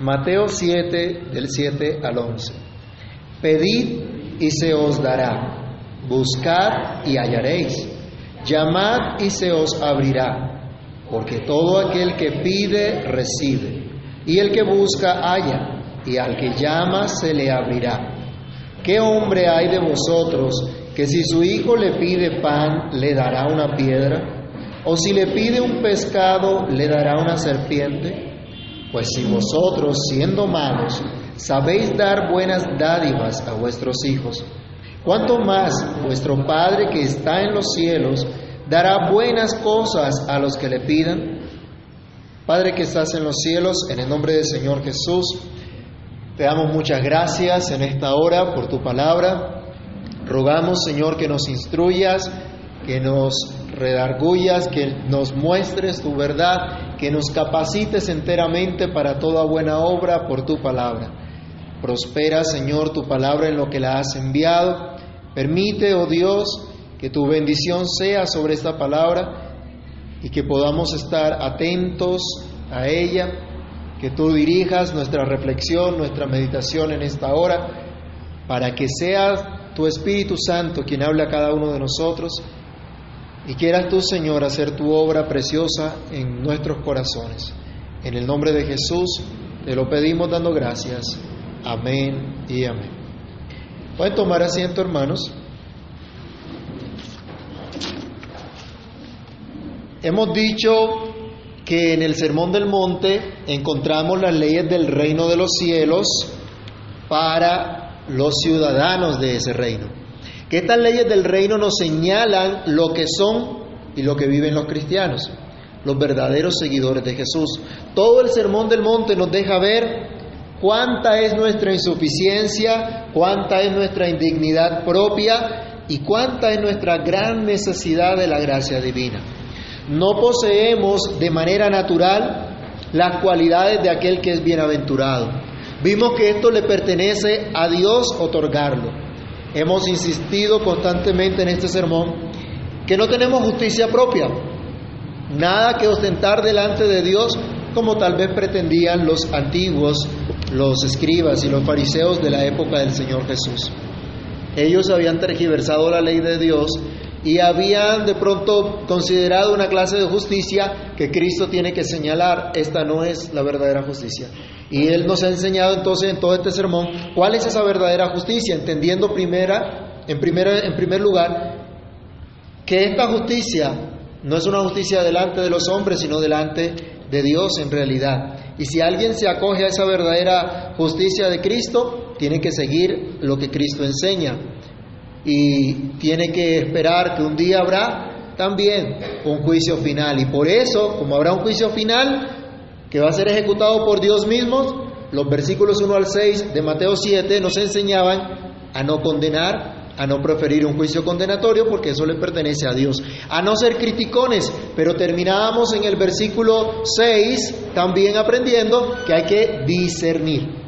Mateo 7, del 7 al 11. Pedid y se os dará, buscad y hallaréis, llamad y se os abrirá, porque todo aquel que pide, recibe, y el que busca, halla, y al que llama, se le abrirá. ¿Qué hombre hay de vosotros que si su hijo le pide pan, le dará una piedra? ¿O si le pide un pescado, le dará una serpiente? Pues si vosotros, siendo malos, sabéis dar buenas dádivas a vuestros hijos, ¿cuánto más vuestro Padre que está en los cielos dará buenas cosas a los que le pidan? Padre que estás en los cielos, en el nombre del Señor Jesús, te damos muchas gracias en esta hora por tu palabra. Rogamos, Señor, que nos instruyas, que nos redargullas, que nos muestres tu verdad, que nos capacites enteramente para toda buena obra por tu palabra. Prospera, Señor, tu palabra en lo que la has enviado. Permite, oh Dios, que tu bendición sea sobre esta palabra y que podamos estar atentos a ella, que tú dirijas nuestra reflexión, nuestra meditación en esta hora, para que sea tu Espíritu Santo quien hable a cada uno de nosotros y quieras tú, Señor, hacer tu obra preciosa en nuestros corazones. En el nombre de Jesús te lo pedimos dando gracias. Amén y amén. Pueden tomar asiento, hermanos. Hemos dicho que en el Sermón del Monte encontramos las leyes del reino de los cielos para los ciudadanos de ese reino. Que estas leyes del reino nos señalan lo que son y lo que viven los cristianos, los verdaderos seguidores de Jesús. Todo el Sermón del Monte nos deja ver cuánta es nuestra insuficiencia, cuánta es nuestra indignidad propia y cuánta es nuestra gran necesidad de la gracia divina. No poseemos de manera natural las cualidades de aquel que es bienaventurado. Vimos que esto le pertenece a Dios otorgarlo. Hemos insistido constantemente en este sermón que no tenemos justicia propia, nada que ostentar delante de Dios como tal vez pretendían los antiguos, los escribas y los fariseos de la época del Señor Jesús. Ellos habían tergiversado la ley de Dios y habían de pronto considerado una clase de justicia que Cristo tiene que señalar, esta no es la verdadera justicia. Y Él nos ha enseñado entonces en todo este sermón cuál es esa verdadera justicia, entendiendo primera, en, primera, en primer lugar que esta justicia no es una justicia delante de los hombres, sino delante de Dios en realidad. Y si alguien se acoge a esa verdadera justicia de Cristo, tiene que seguir lo que Cristo enseña y tiene que esperar que un día habrá también un juicio final. Y por eso, como habrá un juicio final que va a ser ejecutado por Dios mismo, los versículos 1 al 6 de Mateo 7 nos enseñaban a no condenar, a no preferir un juicio condenatorio, porque eso le pertenece a Dios, a no ser criticones, pero terminábamos en el versículo 6 también aprendiendo que hay que discernir.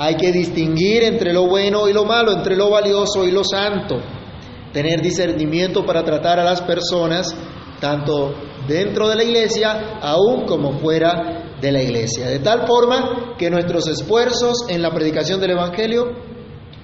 Hay que distinguir entre lo bueno y lo malo, entre lo valioso y lo santo. Tener discernimiento para tratar a las personas, tanto dentro de la iglesia, aún como fuera de la iglesia. De tal forma que nuestros esfuerzos en la predicación del Evangelio,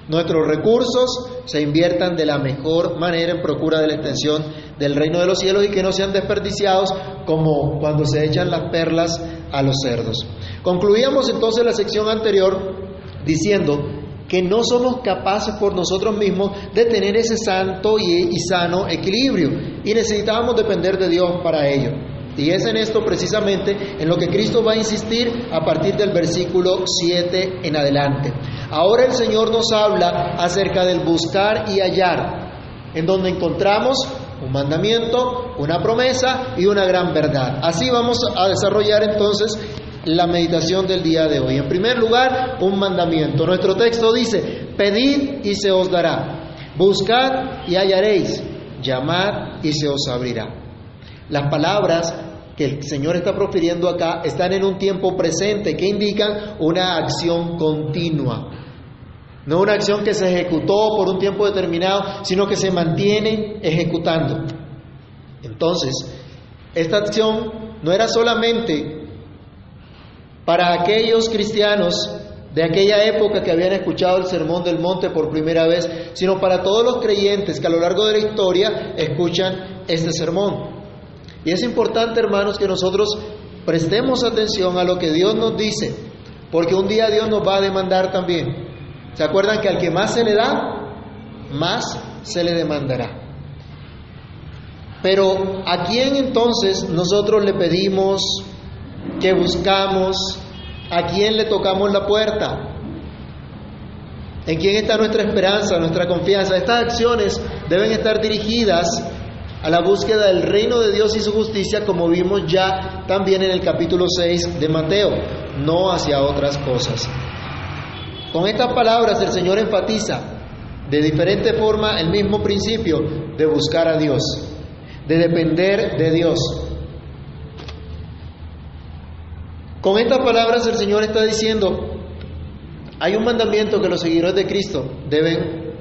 nuestros recursos, se inviertan de la mejor manera en procura de la extensión del reino de los cielos y que no sean desperdiciados como cuando se echan las perlas a los cerdos. Concluíamos entonces la sección anterior diciendo que no somos capaces por nosotros mismos de tener ese santo y, sano equilibrio y necesitábamos depender de Dios para ello. Y es en esto precisamente en lo que Cristo va a insistir a partir del versículo 7 en adelante. Ahora el Señor nos habla acerca del buscar y hallar, en donde encontramos un mandamiento, una promesa y una gran verdad. Así vamos a desarrollar entonces la meditación del día de hoy. En primer lugar, un mandamiento. Nuestro texto dice, pedid y se os dará, buscad y hallaréis, llamad y se os abrirá. Las palabras que el Señor está profiriendo acá están en un tiempo presente que indican una acción continua. No una acción que se ejecutó por un tiempo determinado, sino que se mantiene ejecutando. Entonces, esta acción no era solamente Para aquellos cristianos de aquella época que habían escuchado el sermón del monte por primera vez, sino para todos los creyentes que a lo largo de la historia escuchan este sermón. Y es importante, hermanos, que nosotros prestemos atención a lo que Dios nos dice, porque un día Dios nos va a demandar también. ¿Se acuerdan que al que más se le da, más se le demandará? Pero ¿a quién entonces nosotros le pedimos, que buscamos, a quién le tocamos la puerta? ¿En quién está nuestra esperanza, nuestra confianza? Estas acciones deben estar dirigidas a la búsqueda del reino de Dios y su justicia, como vimos ya también en el capítulo 6 de Mateo, no hacia otras cosas. Con estas palabras el Señor enfatiza de diferente forma el mismo principio de buscar a Dios de depender de Dios. Con estas palabras el Señor está diciendo, hay un mandamiento que los seguidores de Cristo deben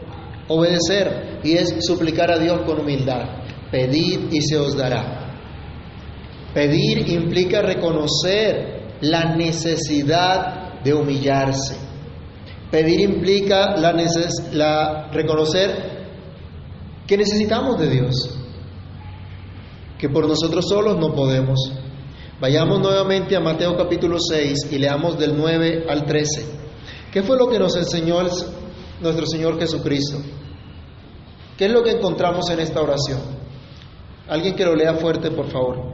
obedecer y es suplicar a Dios con humildad. Pedid y se os dará. Pedir implica reconocer la necesidad de humillarse. Pedir implica la, la reconocer que necesitamos de Dios que por nosotros solos no podemos. Vayamos nuevamente a Mateo capítulo 6 y leamos del 9 al 13. ¿Qué fue lo que nos enseñó nuestro Señor Jesucristo? ¿Qué es lo que encontramos en esta oración? Alguien que lo lea fuerte, por favor.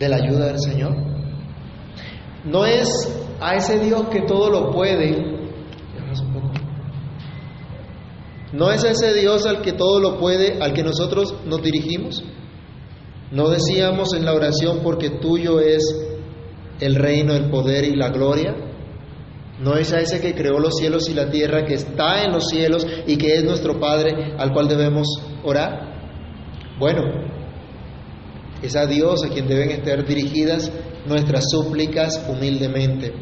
de la ayuda del Señor? No es a ese Dios que todo lo puede, no es ese Dios al que todo lo puede, al que nosotros nos dirigimos. ¿No decíamos en la oración porque tuyo es el reino, el poder y la gloria? ¿No es a ese que creó los cielos y la tierra, que está en los cielos y que es nuestro Padre al cual debemos orar? Bueno, es a Dios a quien deben estar dirigidas nuestras súplicas humildemente,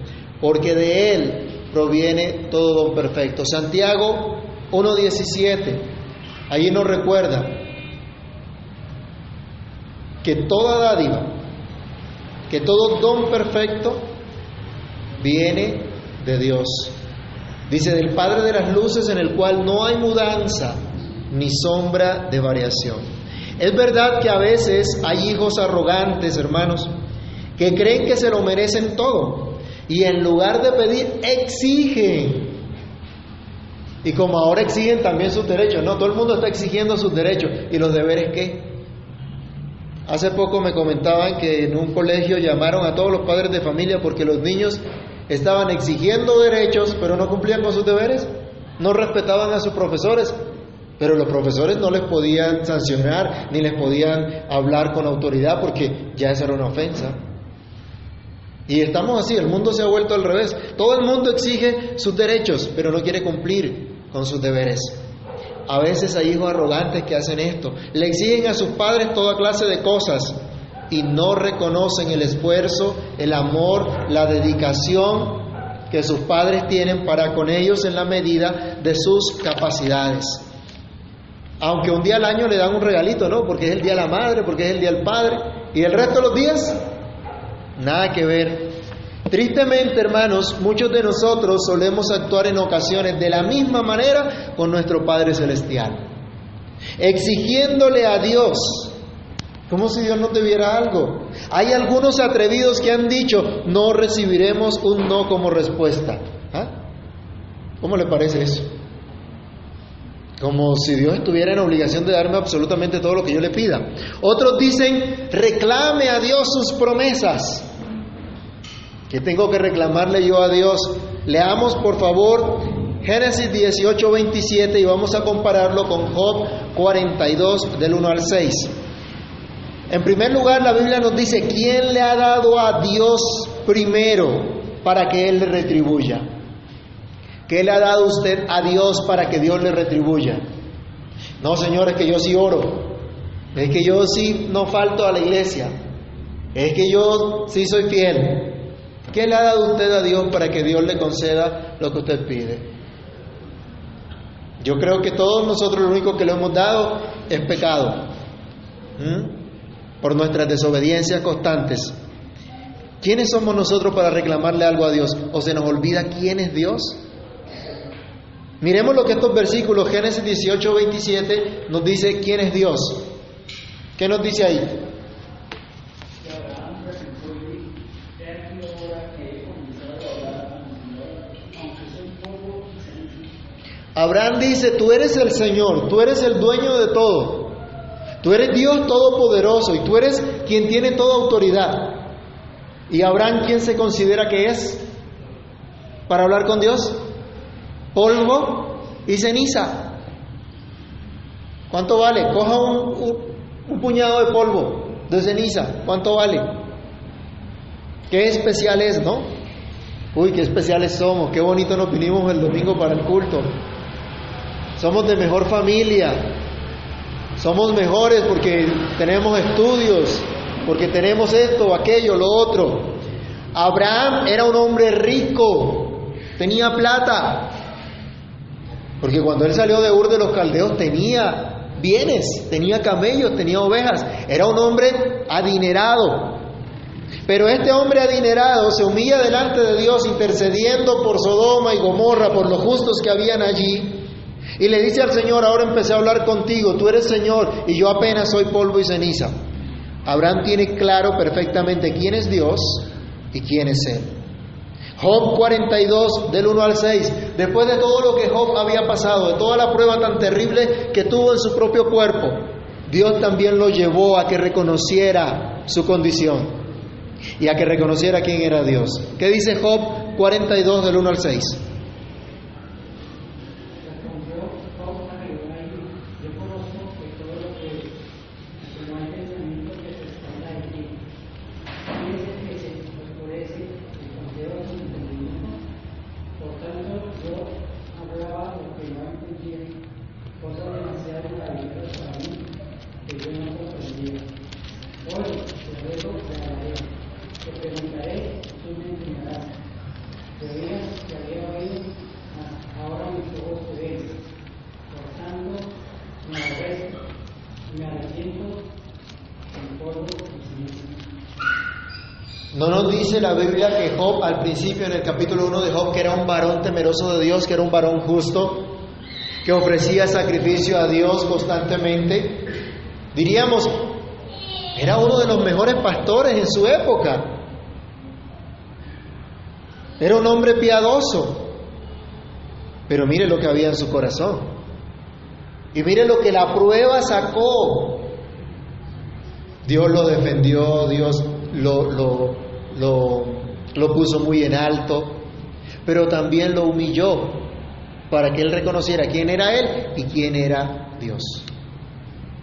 porque de Él proviene todo don perfecto. Santiago 1.17, ahí nos recuerda, que toda dádiva, que todo don perfecto viene de Dios. Dice, del Padre de las Luces en el cual no hay mudanza ni sombra de variación. Es verdad que a veces hay hijos arrogantes, hermanos, que creen que se lo merecen todo y en lugar de pedir exigen. Y como ahora exigen también sus derechos, no, todo el mundo está exigiendo sus derechos y los deberes qué? Hace poco me comentaban que en un colegio llamaron a todos los padres de familia porque los niños estaban exigiendo derechos, pero no cumplían con sus deberes, no respetaban a sus profesores, pero los profesores no les podían sancionar ni les podían hablar con autoridad porque ya esa era una ofensa. Y estamos así, el mundo se ha vuelto al revés. Todo el mundo exige sus derechos, pero no quiere cumplir con sus deberes. A veces hay hijos arrogantes que hacen esto. Le exigen a sus padres toda clase de cosas y no reconocen el esfuerzo, el amor, la dedicación que sus padres tienen para con ellos en la medida de sus capacidades. Aunque un día al año le dan un regalito, ¿no? Porque es el día de la madre, porque es el día del padre. Y el resto de los días, nada que ver. Tristemente, hermanos, muchos de nosotros solemos actuar en ocasiones de la misma manera con nuestro Padre Celestial, exigiéndole a Dios, como si Dios no debiera algo. Hay algunos atrevidos que han dicho, no recibiremos un no como respuesta. ¿Ah? ¿Cómo le parece eso? Como si Dios estuviera en obligación de darme absolutamente todo lo que yo le pida. Otros dicen, reclame a Dios sus promesas. ¿Qué tengo que reclamarle yo a Dios? Leamos por favor Génesis 18, 27 y vamos a compararlo con Job 42 del 1 al 6. En primer lugar, la Biblia nos dice, ¿quién le ha dado a Dios primero para que Él le retribuya? ¿Qué le ha dado usted a Dios para que Dios le retribuya? No, Señor, es que yo sí oro. Es que yo sí no falto a la iglesia. Es que yo sí soy fiel. ¿Qué le ha dado usted a Dios para que Dios le conceda lo que usted pide? Yo creo que todos nosotros lo único que le hemos dado es pecado. Por nuestras desobediencias constantes. ¿Quiénes somos nosotros para reclamarle algo a Dios? ¿O se nos olvida quién es Dios? Miremos lo que estos versículos, Génesis 18, 27, nos dice quién es Dios. ¿Qué nos dice ahí? Abraham dice, tú eres el Señor, tú eres el dueño de todo, tú eres Dios todopoderoso y tú eres quien tiene toda autoridad. ¿Y Abraham quién se considera que es para hablar con Dios? Polvo y ceniza. ¿Cuánto vale? Coja un, puñado de polvo, de ceniza. ¿Cuánto vale? Qué especial es, ¿no? Uy, qué especiales somos, qué bonito nos vinimos el domingo para el culto somos de mejor familia, somos mejores porque tenemos estudios, porque tenemos esto, aquello, lo otro. Abraham era un hombre rico, tenía plata, porque cuando él salió de Ur de los Caldeos tenía bienes, tenía camellos, tenía ovejas, era un hombre adinerado. Pero este hombre adinerado se humilla delante de Dios intercediendo por Sodoma y Gomorra, por los justos que habían allí, y le dice al Señor, ahora empecé a hablar contigo, tú eres Señor y yo apenas soy polvo y ceniza. Abraham tiene claro perfectamente quién es Dios y quién es Él. Job 42, del 1 al 6, después de todo lo que Job había pasado, de toda la prueba tan terrible que tuvo en su propio cuerpo, Dios también lo llevó a que reconociera su condición y a que reconociera quién era Dios. ¿Qué dice Job 42, del 1 al 6? No nos la Biblia que Job al principio en el capítulo 1 de Job que era un varón temeroso de Dios, que era un varón justo, que ofrecía sacrificio a Dios constantemente. Diríamos, era uno de los mejores pastores en su época. Era un hombre piadoso. Pero mire lo que había en su corazón. Y mire lo que la prueba sacó. Dios lo defendió, Dios lo, lo, lo, lo puso muy en alto, pero también lo humilló para que él reconociera quién era él y quién era Dios.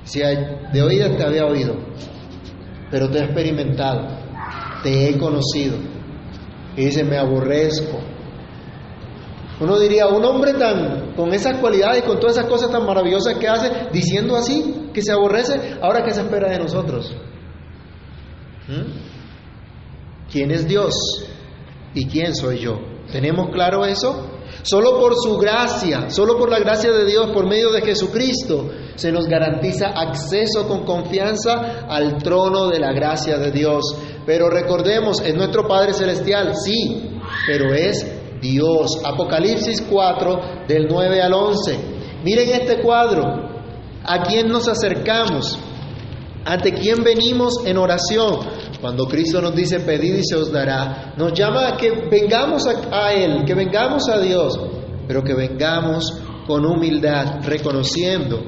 Si de oídas te había oído, pero te he experimentado, te he conocido. Y dice, me aborrezco. Uno diría, un hombre tan con esas cualidades, con todas esas cosas tan maravillosas que hace, diciendo así, que se aborrece, ahora qué se espera de nosotros. ¿Mm? Quién es Dios y quién soy yo. ¿Tenemos claro eso? Solo por su gracia, solo por la gracia de Dios, por medio de Jesucristo, se nos garantiza acceso con confianza al trono de la gracia de Dios. Pero recordemos, es nuestro Padre Celestial, sí, pero es Dios. Apocalipsis 4, del 9 al 11. Miren este cuadro. ¿A quién nos acercamos? ¿Ante quién venimos en oración? Cuando Cristo nos dice pedid y se os dará, nos llama a que vengamos a, Él, que vengamos a Dios, pero que vengamos con humildad, reconociendo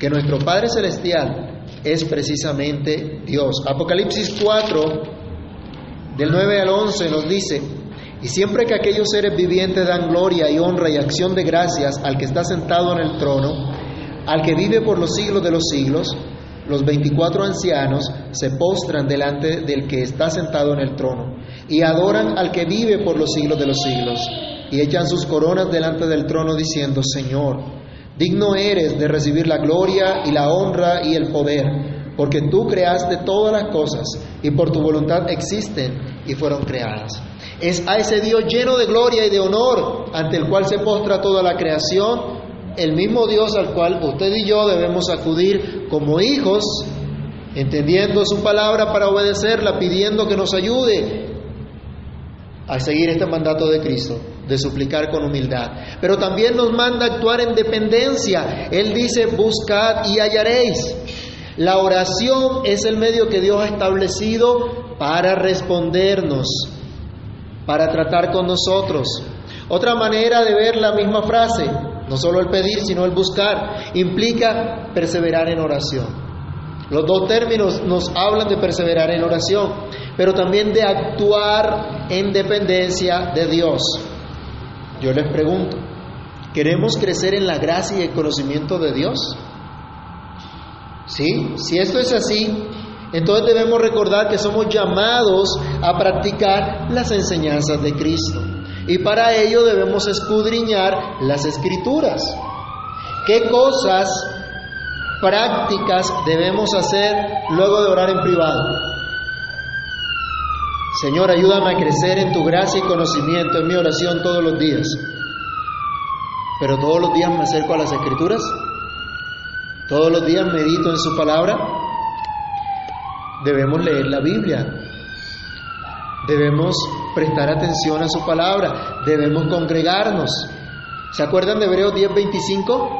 que nuestro Padre Celestial es precisamente Dios. Apocalipsis 4, del 9 al 11 nos dice, y siempre que aquellos seres vivientes dan gloria y honra y acción de gracias al que está sentado en el trono, al que vive por los siglos de los siglos, los veinticuatro ancianos se postran delante del que está sentado en el trono y adoran al que vive por los siglos de los siglos y echan sus coronas delante del trono diciendo, Señor, digno eres de recibir la gloria y la honra y el poder, porque tú creaste todas las cosas y por tu voluntad existen y fueron creadas. Es a ese Dios lleno de gloria y de honor ante el cual se postra toda la creación el mismo Dios al cual usted y yo debemos acudir como hijos, entendiendo su palabra para obedecerla, pidiendo que nos ayude a seguir este mandato de Cristo, de suplicar con humildad. Pero también nos manda a actuar en dependencia. Él dice, buscad y hallaréis. La oración es el medio que Dios ha establecido para respondernos, para tratar con nosotros. Otra manera de ver la misma frase, no solo el pedir, sino el buscar, implica perseverar en oración. Los dos términos nos hablan de perseverar en oración, pero también de actuar en dependencia de Dios. Yo les pregunto, ¿queremos crecer en la gracia y el conocimiento de Dios? ¿Sí? Si esto es así, entonces debemos recordar que somos llamados a practicar las enseñanzas de Cristo. Y para ello debemos escudriñar las escrituras. ¿Qué cosas prácticas debemos hacer luego de orar en privado? Señor, ayúdame a crecer en tu gracia y conocimiento en mi oración todos los días. Pero todos los días me acerco a las escrituras. Todos los días medito en su palabra. Debemos leer la Biblia. Debemos prestar atención a su palabra, debemos congregarnos. ¿Se acuerdan de Hebreos 10:25?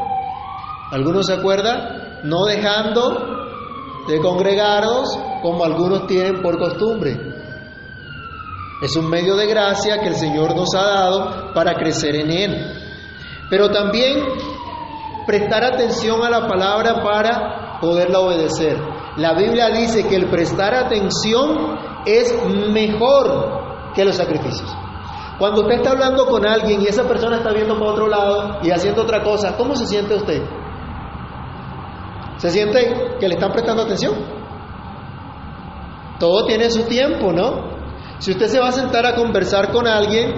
¿Algunos se acuerdan? No dejando de congregarnos como algunos tienen por costumbre. Es un medio de gracia que el Señor nos ha dado para crecer en Él. Pero también prestar atención a la palabra para poderla obedecer. La Biblia dice que el prestar atención es mejor que los sacrificios. Cuando usted está hablando con alguien y esa persona está viendo para otro lado y haciendo otra cosa, ¿cómo se siente usted? ¿Se siente que le están prestando atención? Todo tiene su tiempo, ¿no? Si usted se va a sentar a conversar con alguien,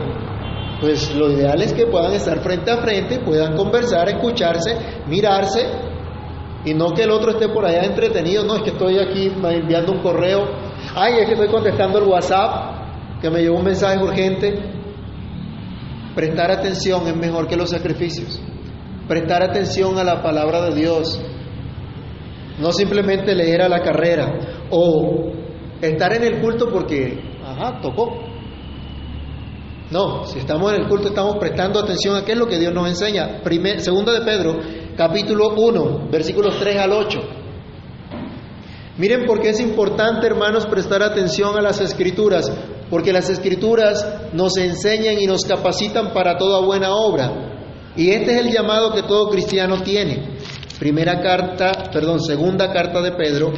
pues lo ideal es que puedan estar frente a frente, puedan conversar, escucharse, mirarse, y no que el otro esté por allá entretenido, no, es que estoy aquí enviando un correo, ay, es que estoy contestando el WhatsApp, que me llegó un mensaje urgente. Prestar atención es mejor que los sacrificios. Prestar atención a la palabra de Dios. No simplemente leer a la carrera o estar en el culto porque, ajá, tocó. No, si estamos en el culto estamos prestando atención a qué es lo que Dios nos enseña. Segunda de Pedro, capítulo 1, versículos 3 al 8. Miren por qué es importante, hermanos, prestar atención a las escrituras, porque las escrituras nos enseñan y nos capacitan para toda buena obra. Y este es el llamado que todo cristiano tiene. Primera carta, perdón, segunda carta de Pedro,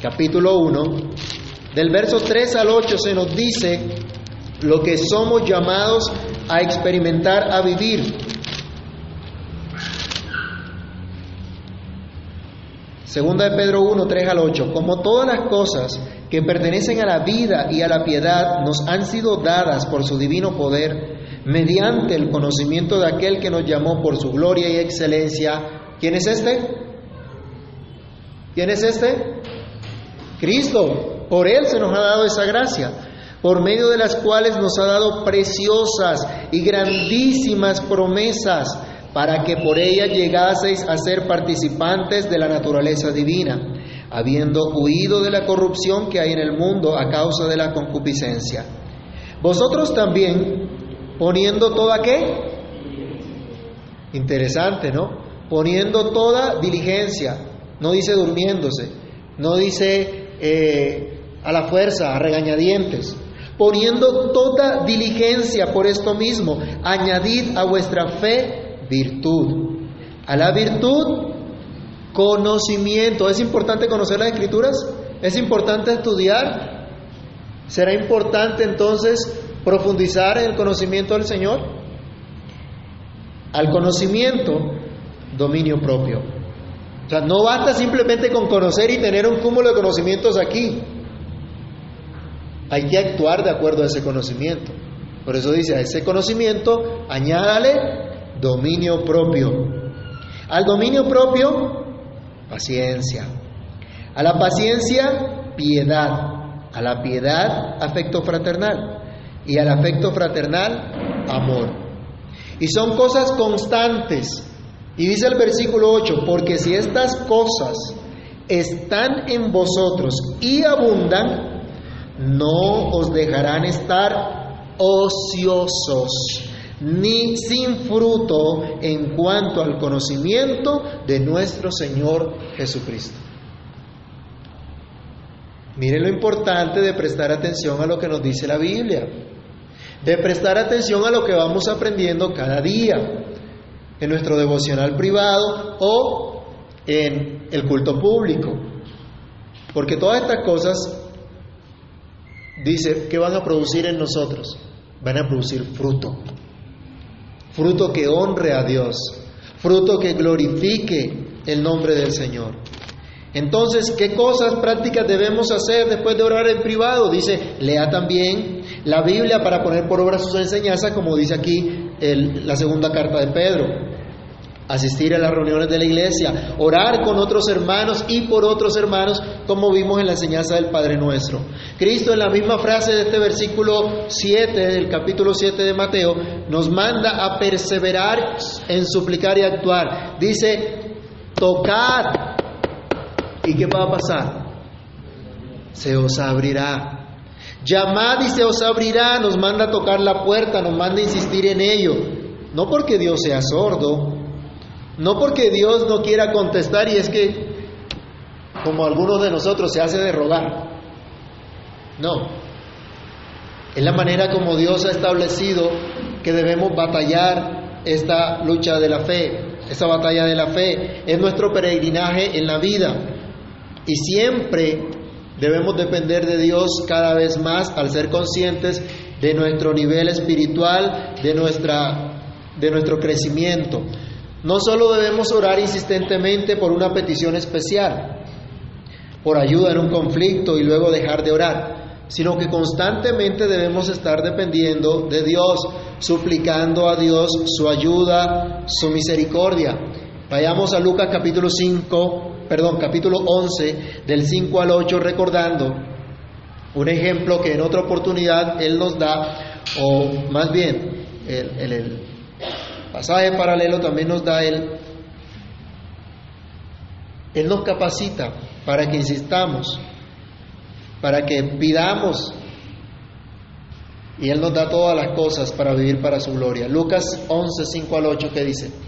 capítulo 1, del verso 3 al 8 se nos dice lo que somos llamados a experimentar, a vivir. Segunda de Pedro 1, 3 al 8. Como todas las cosas que pertenecen a la vida y a la piedad nos han sido dadas por su divino poder, mediante el conocimiento de aquel que nos llamó por su gloria y excelencia. ¿Quién es este? ¿Quién es este? Cristo. Por Él se nos ha dado esa gracia, por medio de las cuales nos ha dado preciosas y grandísimas promesas para que por ella llegaseis a ser participantes de la naturaleza divina, habiendo huido de la corrupción que hay en el mundo a causa de la concupiscencia. Vosotros también, poniendo toda qué? Interesante, ¿no? Poniendo toda diligencia, no dice durmiéndose, no dice eh, a la fuerza, a regañadientes, poniendo toda diligencia por esto mismo, añadid a vuestra fe virtud. A la virtud, conocimiento. ¿Es importante conocer las escrituras? ¿Es importante estudiar? ¿Será importante entonces profundizar en el conocimiento del Señor? Al conocimiento, dominio propio. O sea, no basta simplemente con conocer y tener un cúmulo de conocimientos aquí. Hay que actuar de acuerdo a ese conocimiento. Por eso dice, a ese conocimiento añádale dominio propio. Al dominio propio, paciencia. A la paciencia, piedad. A la piedad, afecto fraternal. Y al afecto fraternal, amor. Y son cosas constantes. Y dice el versículo 8, porque si estas cosas están en vosotros y abundan, no os dejarán estar ociosos ni sin fruto en cuanto al conocimiento de nuestro Señor Jesucristo. Mire lo importante de prestar atención a lo que nos dice la Biblia, de prestar atención a lo que vamos aprendiendo cada día en nuestro devocional privado o en el culto público. Porque todas estas cosas, dice, que van a producir en nosotros? Van a producir fruto. Fruto que honre a Dios. Fruto que glorifique el nombre del Señor. Entonces, ¿qué cosas prácticas debemos hacer después de orar en privado? Dice, lea también la Biblia para poner por obra sus enseñanzas, como dice aquí la segunda carta de Pedro. Asistir a las reuniones de la iglesia, orar con otros hermanos y por otros hermanos, como vimos en la enseñanza del Padre Nuestro. Cristo en la misma frase de este versículo 7 del capítulo 7 de Mateo nos manda a perseverar en suplicar y actuar. Dice, tocar ¿Y qué va a pasar? Se os abrirá. Llamad y se os abrirá, nos manda a tocar la puerta, nos manda a insistir en ello. No porque Dios sea sordo, no porque Dios no quiera contestar y es que, como algunos de nosotros, se hace de rogar. No. Es la manera como Dios ha establecido que debemos batallar esta lucha de la fe, esta batalla de la fe. Es nuestro peregrinaje en la vida. Y siempre debemos depender de Dios cada vez más al ser conscientes de nuestro nivel espiritual, de, nuestra, de nuestro crecimiento. No solo debemos orar insistentemente por una petición especial, por ayuda en un conflicto y luego dejar de orar, sino que constantemente debemos estar dependiendo de Dios, suplicando a Dios su ayuda, su misericordia. Vayamos a Lucas capítulo 5, perdón, capítulo 11, del 5 al 8, recordando un ejemplo que en otra oportunidad Él nos da, o más bien, el, el pasaje paralelo también nos da Él, Él nos capacita para que insistamos, para que pidamos, y Él nos da todas las cosas para vivir para su gloria. Lucas 11, 5 al 8, ¿qué dice?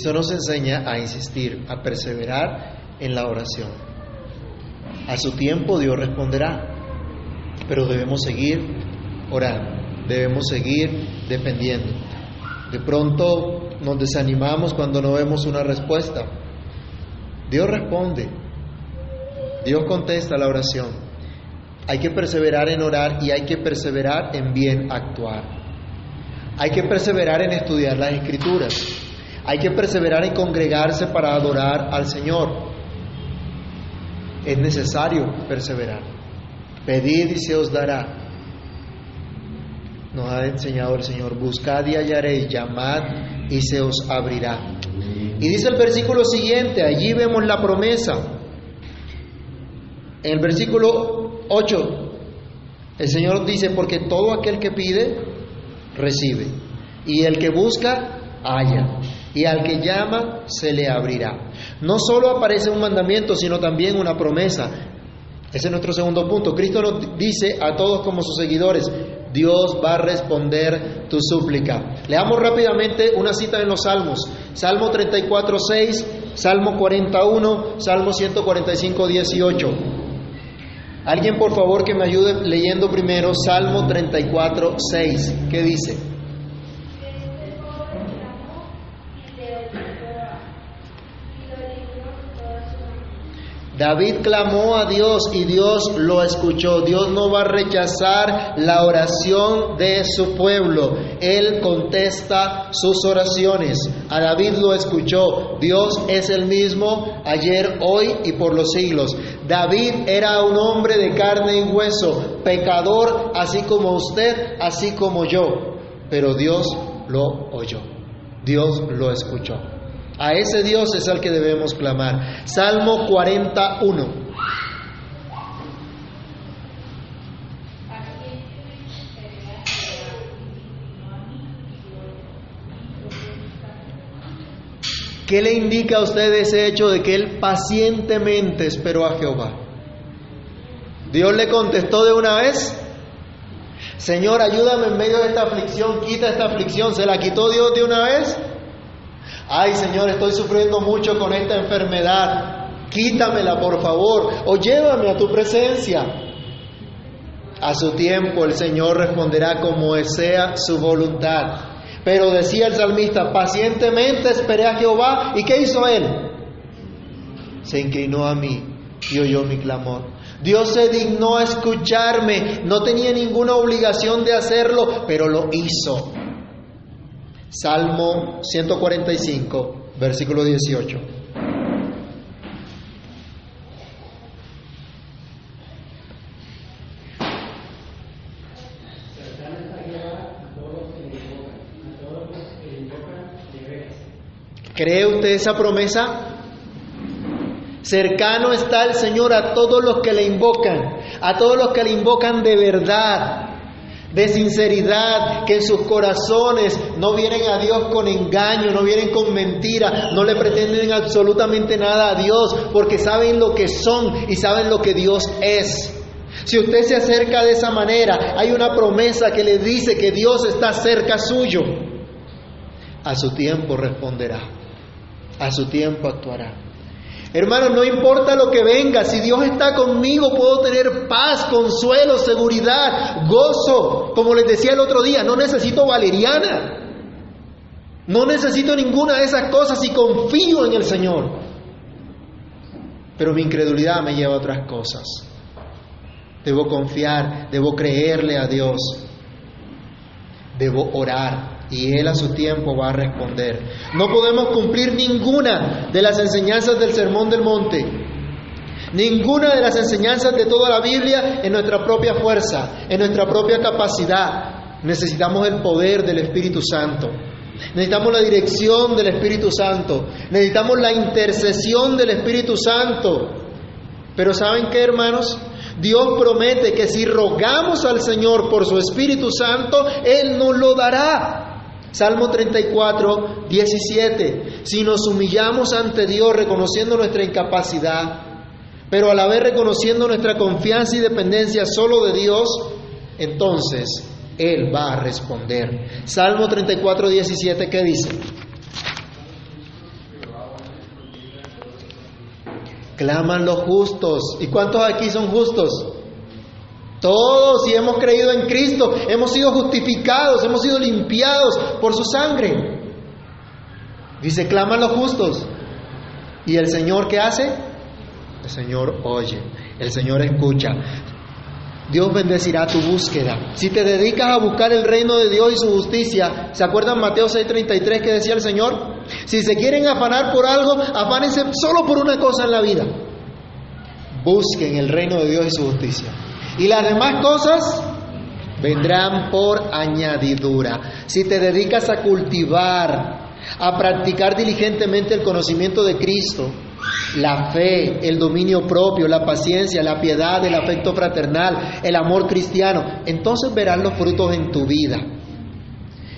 Cristo nos enseña a insistir, a perseverar en la oración. A su tiempo Dios responderá, pero debemos seguir orando, debemos seguir dependiendo. De pronto nos desanimamos cuando no vemos una respuesta. Dios responde, Dios contesta la oración. Hay que perseverar en orar y hay que perseverar en bien actuar. Hay que perseverar en estudiar las escrituras. Hay que perseverar en congregarse para adorar al Señor. Es necesario perseverar. Pedid y se os dará. Nos ha enseñado el Señor, buscad y hallaréis, llamad y se os abrirá. Y dice el versículo siguiente, allí vemos la promesa. En el versículo 8, el Señor dice, porque todo aquel que pide, recibe. Y el que busca, halla. Y al que llama se le abrirá. No solo aparece un mandamiento, sino también una promesa. Ese es nuestro segundo punto. Cristo nos dice a todos como sus seguidores, Dios va a responder tu súplica. Leamos rápidamente una cita en los Salmos. Salmo 34, 6, Salmo 41, Salmo 145, 18. Alguien por favor que me ayude leyendo primero Salmo 34, 6. ¿Qué dice? David clamó a Dios y Dios lo escuchó. Dios no va a rechazar la oración de su pueblo. Él contesta sus oraciones. A David lo escuchó. Dios es el mismo ayer, hoy y por los siglos. David era un hombre de carne y hueso, pecador así como usted, así como yo. Pero Dios lo oyó. Dios lo escuchó. A ese Dios es al que debemos clamar. Salmo 41. ¿Qué le indica a usted ese hecho de que él pacientemente esperó a Jehová? Dios le contestó de una vez, Señor, ayúdame en medio de esta aflicción, quita esta aflicción. ¿Se la quitó Dios de una vez? Ay Señor, estoy sufriendo mucho con esta enfermedad. Quítamela, por favor, o llévame a tu presencia. A su tiempo el Señor responderá como sea su voluntad. Pero decía el salmista, pacientemente esperé a Jehová. ¿Y qué hizo él? Se inclinó a mí y oyó mi clamor. Dios se dignó a escucharme, no tenía ninguna obligación de hacerlo, pero lo hizo. Salmo 145, versículo 18. ¿Cree usted esa promesa? Cercano está el Señor a todos los que le invocan, a todos los que le invocan de verdad de sinceridad, que en sus corazones no vienen a Dios con engaño, no vienen con mentira, no le pretenden absolutamente nada a Dios, porque saben lo que son y saben lo que Dios es. Si usted se acerca de esa manera, hay una promesa que le dice que Dios está cerca suyo. A su tiempo responderá, a su tiempo actuará. Hermano, no importa lo que venga, si Dios está conmigo puedo tener paz, consuelo, seguridad, gozo. Como les decía el otro día, no necesito valeriana. No necesito ninguna de esas cosas y confío en el Señor. Pero mi incredulidad me lleva a otras cosas. Debo confiar, debo creerle a Dios. Debo orar, y Él a su tiempo va a responder. No podemos cumplir ninguna de las enseñanzas del Sermón del Monte, ninguna de las enseñanzas de toda la Biblia en nuestra propia fuerza, en nuestra propia capacidad. Necesitamos el poder del Espíritu Santo. Necesitamos la dirección del Espíritu Santo. Necesitamos la intercesión del Espíritu Santo. Pero ¿saben qué, hermanos? Dios promete que si rogamos al Señor por su Espíritu Santo, Él nos lo dará. Salmo 34, 17. Si nos humillamos ante Dios reconociendo nuestra incapacidad, pero a la vez reconociendo nuestra confianza y dependencia solo de Dios, entonces Él va a responder. Salmo 34, 17, ¿qué dice? Claman los justos. ¿Y cuántos aquí son justos? Todos, si hemos creído en Cristo, hemos sido justificados, hemos sido limpiados por su sangre. Dice, claman los justos. ¿Y el Señor qué hace? El Señor oye, el Señor escucha. Dios bendecirá tu búsqueda. Si te dedicas a buscar el reino de Dios y su justicia, ¿se acuerdan Mateo 6:33 que decía el Señor? Si se quieren afanar por algo, afánense solo por una cosa en la vida. Busquen el reino de Dios y su justicia. Y las demás cosas vendrán por añadidura. Si te dedicas a cultivar, a practicar diligentemente el conocimiento de Cristo, la fe, el dominio propio, la paciencia, la piedad, el afecto fraternal, el amor cristiano, entonces verás los frutos en tu vida.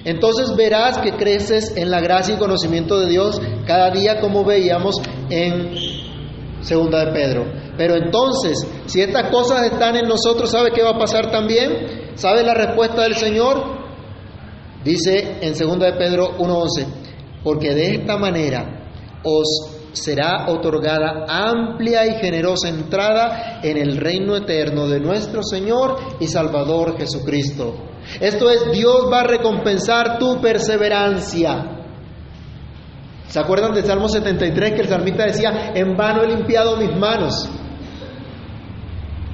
entonces verás que creces en la gracia y conocimiento de Dios cada día como veíamos en segunda de Pedro. Pero entonces, si estas cosas están en nosotros, ¿sabe qué va a pasar también? ¿Sabe la respuesta del Señor? Dice en segunda de Pedro 1:11, porque de esta manera os será otorgada amplia y generosa entrada en el reino eterno de nuestro Señor y Salvador Jesucristo. Esto es, Dios va a recompensar tu perseverancia. ¿Se acuerdan del Salmo 73 que el salmista decía, en vano he limpiado mis manos?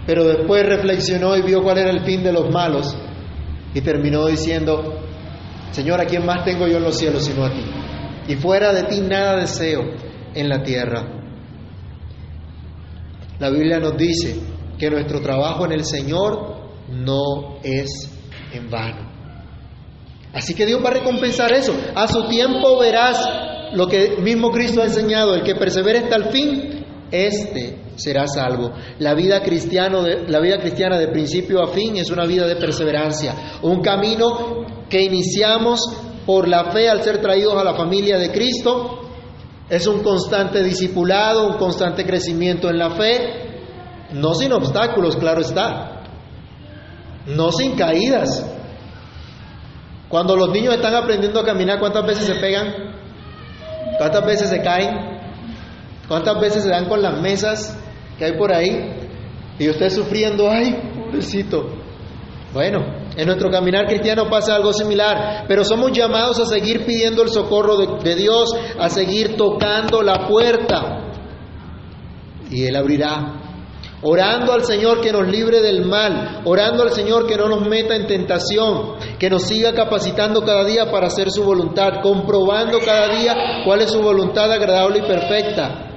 Pero después reflexionó y vio cuál era el fin de los malos y terminó diciendo, Señor, ¿a quién más tengo yo en los cielos sino a ti? Y fuera de ti nada deseo en la tierra. La Biblia nos dice que nuestro trabajo en el Señor no es en vano. Así que Dios va a recompensar eso. A su tiempo verás lo que mismo Cristo ha enseñado, el que persevere hasta el fin, este será salvo. La vida, la vida cristiana de principio a fin es una vida de perseverancia, un camino que iniciamos por la fe al ser traídos a la familia de Cristo, es un constante discipulado, un constante crecimiento en la fe, no sin obstáculos, claro está, no sin caídas. Cuando los niños están aprendiendo a caminar, ¿cuántas veces se pegan? ¿Cuántas veces se caen? ¿Cuántas veces se dan con las mesas que hay por ahí? Y usted sufriendo, ay, pobrecito. Bueno, en nuestro caminar cristiano pasa algo similar, pero somos llamados a seguir pidiendo el socorro de, de, Dios, a seguir tocando la puerta. Y Él abrirá. Orando al Señor que nos libre del mal, orando al Señor que no nos meta en tentación, que nos siga capacitando cada día para hacer su voluntad, comprobando cada día cuál es su voluntad agradable y perfecta,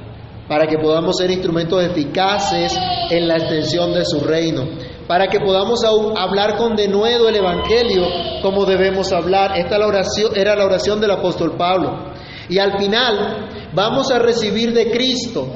para que podamos ser instrumentos eficaces en la extensión de su reino para que podamos hablar con denuedo el Evangelio como debemos hablar. Esta era la oración del apóstol Pablo. Y al final vamos a recibir de Cristo,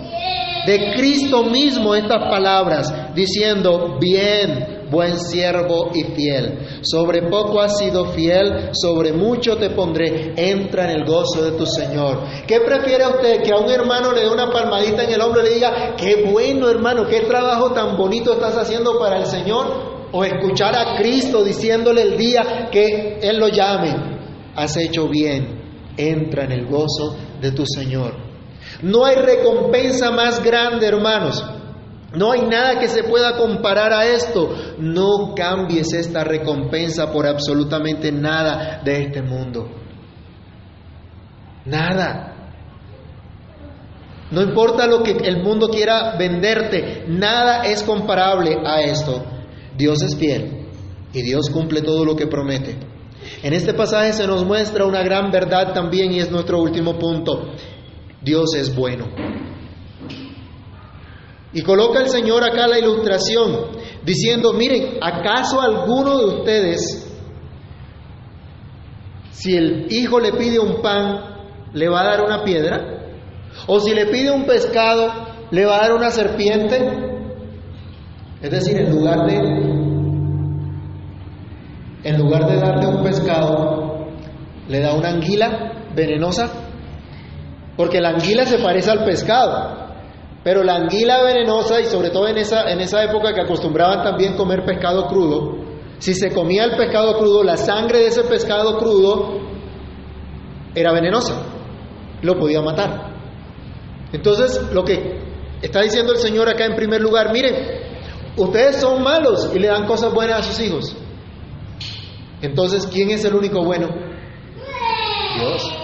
de Cristo mismo estas palabras, diciendo, bien, buen siervo y fiel. Sobre poco has sido fiel, sobre mucho te pondré. Entra en el gozo de tu Señor. ¿Qué prefiere usted? Que a un hermano le dé una palmadita en el hombro y le diga, qué bueno hermano, qué trabajo tan bonito estás haciendo para el Señor. O escuchar a Cristo diciéndole el día que Él lo llame. Has hecho bien. Entra en el gozo de tu Señor. No hay recompensa más grande, hermanos, no hay nada que se pueda comparar a esto. No cambies esta recompensa por absolutamente nada de este mundo. Nada. No importa lo que el mundo quiera venderte, nada es comparable a esto. Dios es fiel y Dios cumple todo lo que promete. En este pasaje se nos muestra una gran verdad también y es nuestro último punto. Dios es bueno. Y coloca el Señor acá la ilustración, diciendo, miren, ¿acaso alguno de ustedes, si el hijo le pide un pan, le va a dar una piedra? ¿O si le pide un pescado, le va a dar una serpiente? Es decir, en lugar de, en lugar de darle un pescado, le da una anguila venenosa, porque la anguila se parece al pescado. Pero la anguila venenosa, y sobre todo en esa, en esa época que acostumbraban también comer pescado crudo, si se comía el pescado crudo, la sangre de ese pescado crudo era venenosa, lo podía matar. Entonces, lo que está diciendo el Señor acá en primer lugar, miren, ustedes son malos y le dan cosas buenas a sus hijos. Entonces, ¿quién es el único bueno? Dios.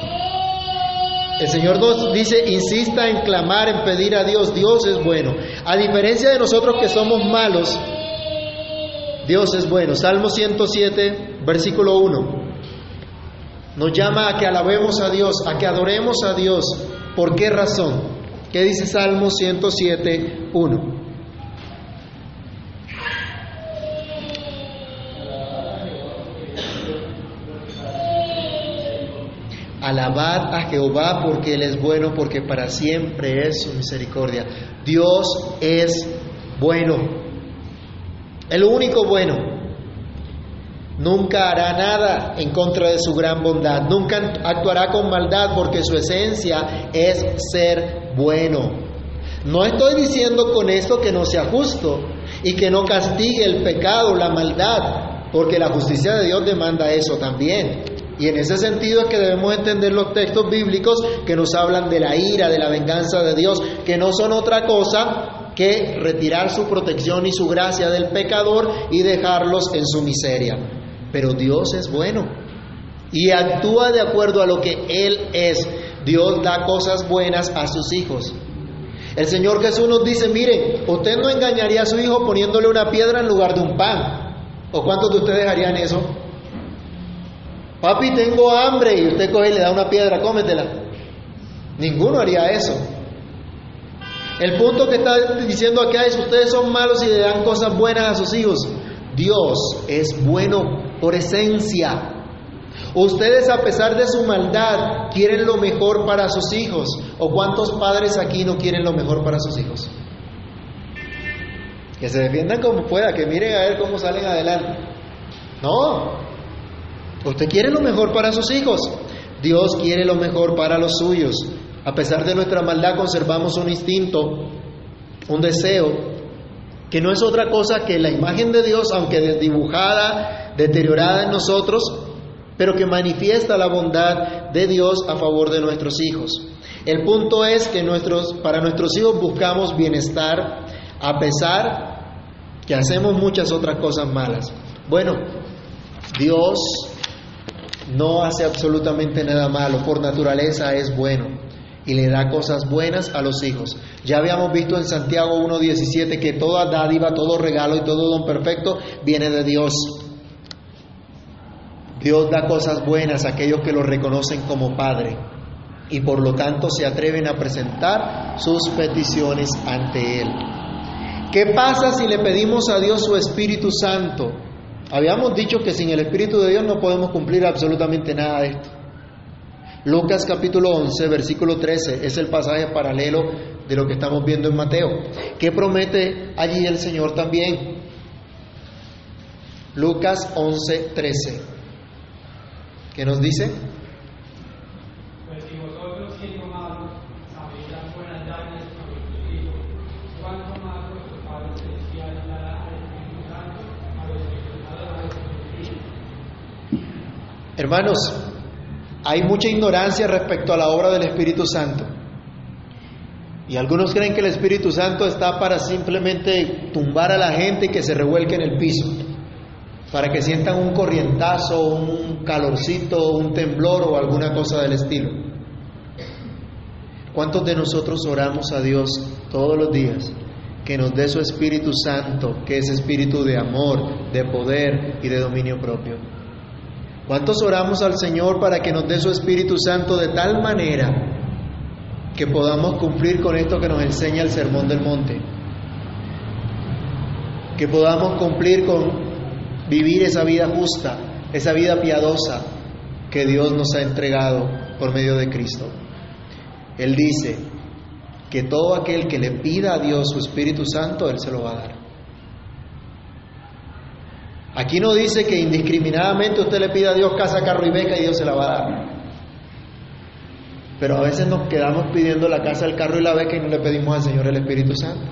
El Señor nos dice, insista en clamar, en pedir a Dios, Dios es bueno. A diferencia de nosotros que somos malos, Dios es bueno. Salmo 107, versículo 1. Nos llama a que alabemos a Dios, a que adoremos a Dios. ¿Por qué razón? ¿Qué dice Salmo 107, 1? Alabad a Jehová porque Él es bueno, porque para siempre es su misericordia. Dios es bueno, el único bueno. Nunca hará nada en contra de su gran bondad. Nunca actuará con maldad porque su esencia es ser bueno. No estoy diciendo con esto que no sea justo y que no castigue el pecado, la maldad, porque la justicia de Dios demanda eso también. Y en ese sentido es que debemos entender los textos bíblicos que nos hablan de la ira, de la venganza de Dios, que no son otra cosa que retirar su protección y su gracia del pecador y dejarlos en su miseria. Pero Dios es bueno y actúa de acuerdo a lo que Él es. Dios da cosas buenas a sus hijos. El Señor Jesús nos dice, miren, usted no engañaría a su hijo poniéndole una piedra en lugar de un pan. ¿O cuántos de ustedes harían eso? Papi, tengo hambre y usted coge y le da una piedra, cómetela. Ninguno haría eso. El punto que está diciendo acá es, ustedes son malos y le dan cosas buenas a sus hijos. Dios es bueno por esencia. Ustedes a pesar de su maldad quieren lo mejor para sus hijos. ¿O cuántos padres aquí no quieren lo mejor para sus hijos? Que se defiendan como pueda, que miren a ver cómo salen adelante. No, Usted quiere lo mejor para sus hijos. Dios quiere lo mejor para los suyos. A pesar de nuestra maldad conservamos un instinto, un deseo, que no es otra cosa que la imagen de Dios, aunque desdibujada, deteriorada en nosotros, pero que manifiesta la bondad de Dios a favor de nuestros hijos. El punto es que nuestros, para nuestros hijos buscamos bienestar a pesar que hacemos muchas otras cosas malas. Bueno, Dios no hace absolutamente nada malo, por naturaleza es bueno y le da cosas buenas a los hijos. Ya habíamos visto en Santiago 1.17 que toda dádiva, todo regalo y todo don perfecto viene de Dios. Dios da cosas buenas a aquellos que lo reconocen como Padre y por lo tanto se atreven a presentar sus peticiones ante Él. ¿Qué pasa si le pedimos a Dios su Espíritu Santo? Habíamos dicho que sin el Espíritu de Dios no podemos cumplir absolutamente nada de esto. Lucas capítulo 11, versículo 13 es el pasaje paralelo de lo que estamos viendo en Mateo. ¿Qué promete allí el Señor también? Lucas 11, 13. ¿Qué nos dice? Hermanos, hay mucha ignorancia respecto a la obra del Espíritu Santo. Y algunos creen que el Espíritu Santo está para simplemente tumbar a la gente y que se revuelque en el piso, para que sientan un corrientazo, un calorcito, un temblor o alguna cosa del estilo. ¿Cuántos de nosotros oramos a Dios todos los días que nos dé su Espíritu Santo, que es espíritu de amor, de poder y de dominio propio? ¿Cuántos oramos al Señor para que nos dé su Espíritu Santo de tal manera que podamos cumplir con esto que nos enseña el Sermón del Monte? Que podamos cumplir con vivir esa vida justa, esa vida piadosa que Dios nos ha entregado por medio de Cristo. Él dice que todo aquel que le pida a Dios su Espíritu Santo, Él se lo va a dar. Aquí no dice que indiscriminadamente usted le pida a Dios casa, carro y beca y Dios se la va a dar. Pero a veces nos quedamos pidiendo la casa, el carro y la beca y no le pedimos al Señor el Espíritu Santo.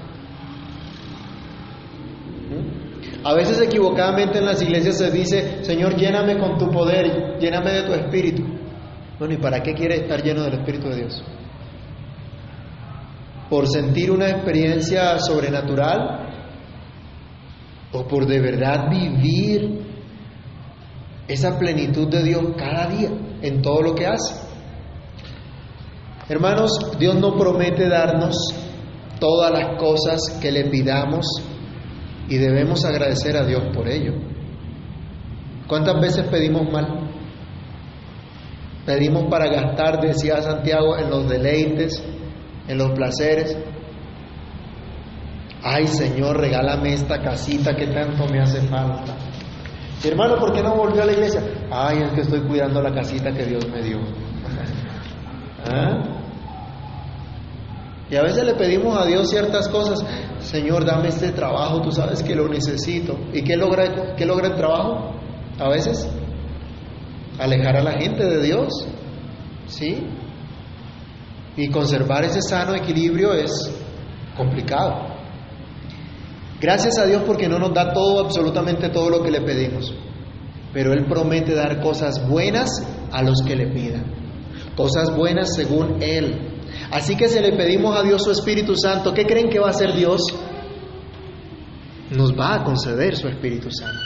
A veces equivocadamente en las iglesias se dice, Señor, lléname con tu poder, lléname de tu Espíritu. Bueno, ¿y para qué quiere estar lleno del Espíritu de Dios? ¿Por sentir una experiencia sobrenatural? O por de verdad vivir esa plenitud de Dios cada día en todo lo que hace. Hermanos, Dios no promete darnos todas las cosas que le pidamos y debemos agradecer a Dios por ello. ¿Cuántas veces pedimos mal? Pedimos para gastar, decía Santiago, en los deleites, en los placeres, Ay Señor, regálame esta casita que tanto me hace falta. Hermano, ¿por qué no volvió a la iglesia? Ay, es que estoy cuidando la casita que Dios me dio. ¿Ah? Y a veces le pedimos a Dios ciertas cosas. Señor, dame este trabajo, tú sabes que lo necesito. ¿Y qué logra, qué logra el trabajo? a veces alejar a la gente de Dios, ¿sí? Y conservar ese sano equilibrio es complicado. Gracias a Dios porque no nos da todo, absolutamente todo lo que le pedimos, pero Él promete dar cosas buenas a los que le pidan, cosas buenas según Él. Así que si le pedimos a Dios su Espíritu Santo, ¿qué creen que va a hacer Dios? Nos va a conceder su Espíritu Santo.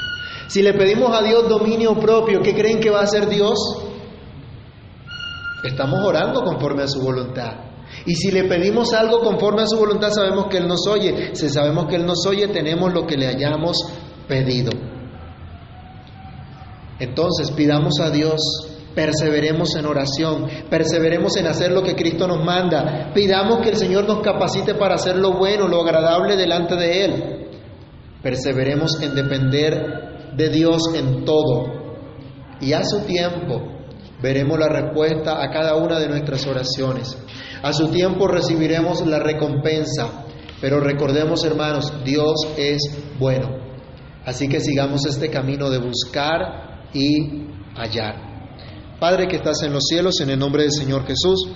Si le pedimos a Dios dominio propio, ¿qué creen que va a hacer Dios? Estamos orando conforme a su voluntad. Y si le pedimos algo conforme a su voluntad, sabemos que Él nos oye. Si sabemos que Él nos oye, tenemos lo que le hayamos pedido. Entonces pidamos a Dios, perseveremos en oración, perseveremos en hacer lo que Cristo nos manda, pidamos que el Señor nos capacite para hacer lo bueno, lo agradable delante de Él. Perseveremos en depender de Dios en todo. Y a su tiempo veremos la respuesta a cada una de nuestras oraciones. A su tiempo recibiremos la recompensa. Pero recordemos, hermanos, Dios es bueno. Así que sigamos este camino de buscar y hallar. Padre que estás en los cielos, en el nombre del Señor Jesús,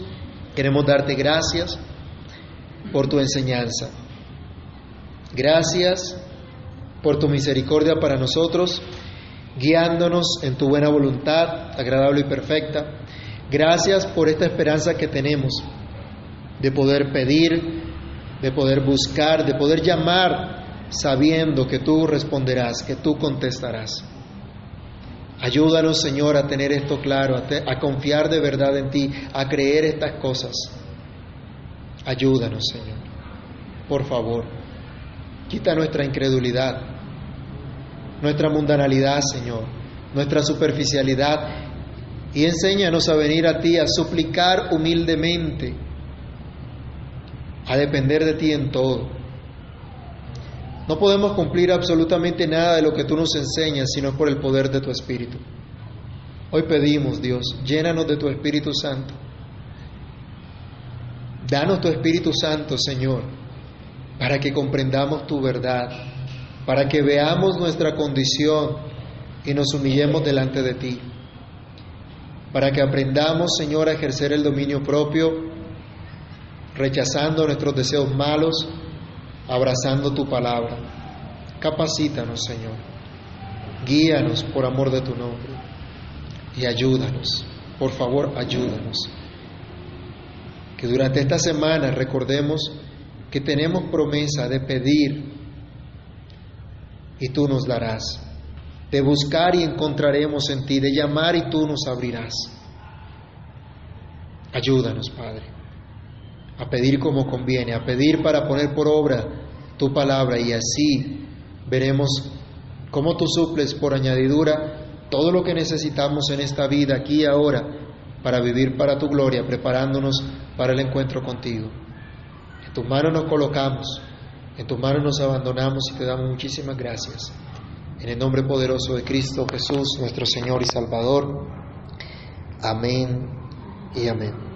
queremos darte gracias por tu enseñanza. Gracias por tu misericordia para nosotros, guiándonos en tu buena voluntad, agradable y perfecta. Gracias por esta esperanza que tenemos de poder pedir, de poder buscar, de poder llamar sabiendo que tú responderás, que tú contestarás. Ayúdanos, Señor, a tener esto claro, a, confiar de verdad en ti, a creer estas cosas. Ayúdanos, Señor. Por favor, quita nuestra incredulidad, nuestra mundanalidad, Señor, nuestra superficialidad y enséñanos a venir a ti, a suplicar humildemente, a depender de ti en todo. No podemos cumplir absolutamente nada de lo que tú nos enseñas, sino por el poder de tu Espíritu. Hoy pedimos, Dios, llénanos de tu Espíritu Santo. Danos tu Espíritu Santo, Señor, para que comprendamos tu verdad, para que veamos nuestra condición y nos humillemos delante de ti, para que aprendamos, Señor, a ejercer el dominio propio, rechazando nuestros deseos malos, abrazando tu palabra. Capacítanos, Señor. Guíanos por amor de tu nombre. Y ayúdanos. Por favor, ayúdanos. Que durante esta semana recordemos que tenemos promesa de pedir y tú nos darás. De buscar y encontraremos en ti. De llamar y tú nos abrirás. Ayúdanos, Padre a pedir como conviene, a pedir para poner por obra tu palabra y así veremos cómo tú suples por añadidura todo lo que necesitamos en esta vida, aquí y ahora, para vivir para tu gloria, preparándonos para el encuentro contigo. En tus manos nos colocamos, en tus manos nos abandonamos y te damos muchísimas gracias. En el nombre poderoso de Cristo Jesús, nuestro Señor y Salvador. Amén y amén.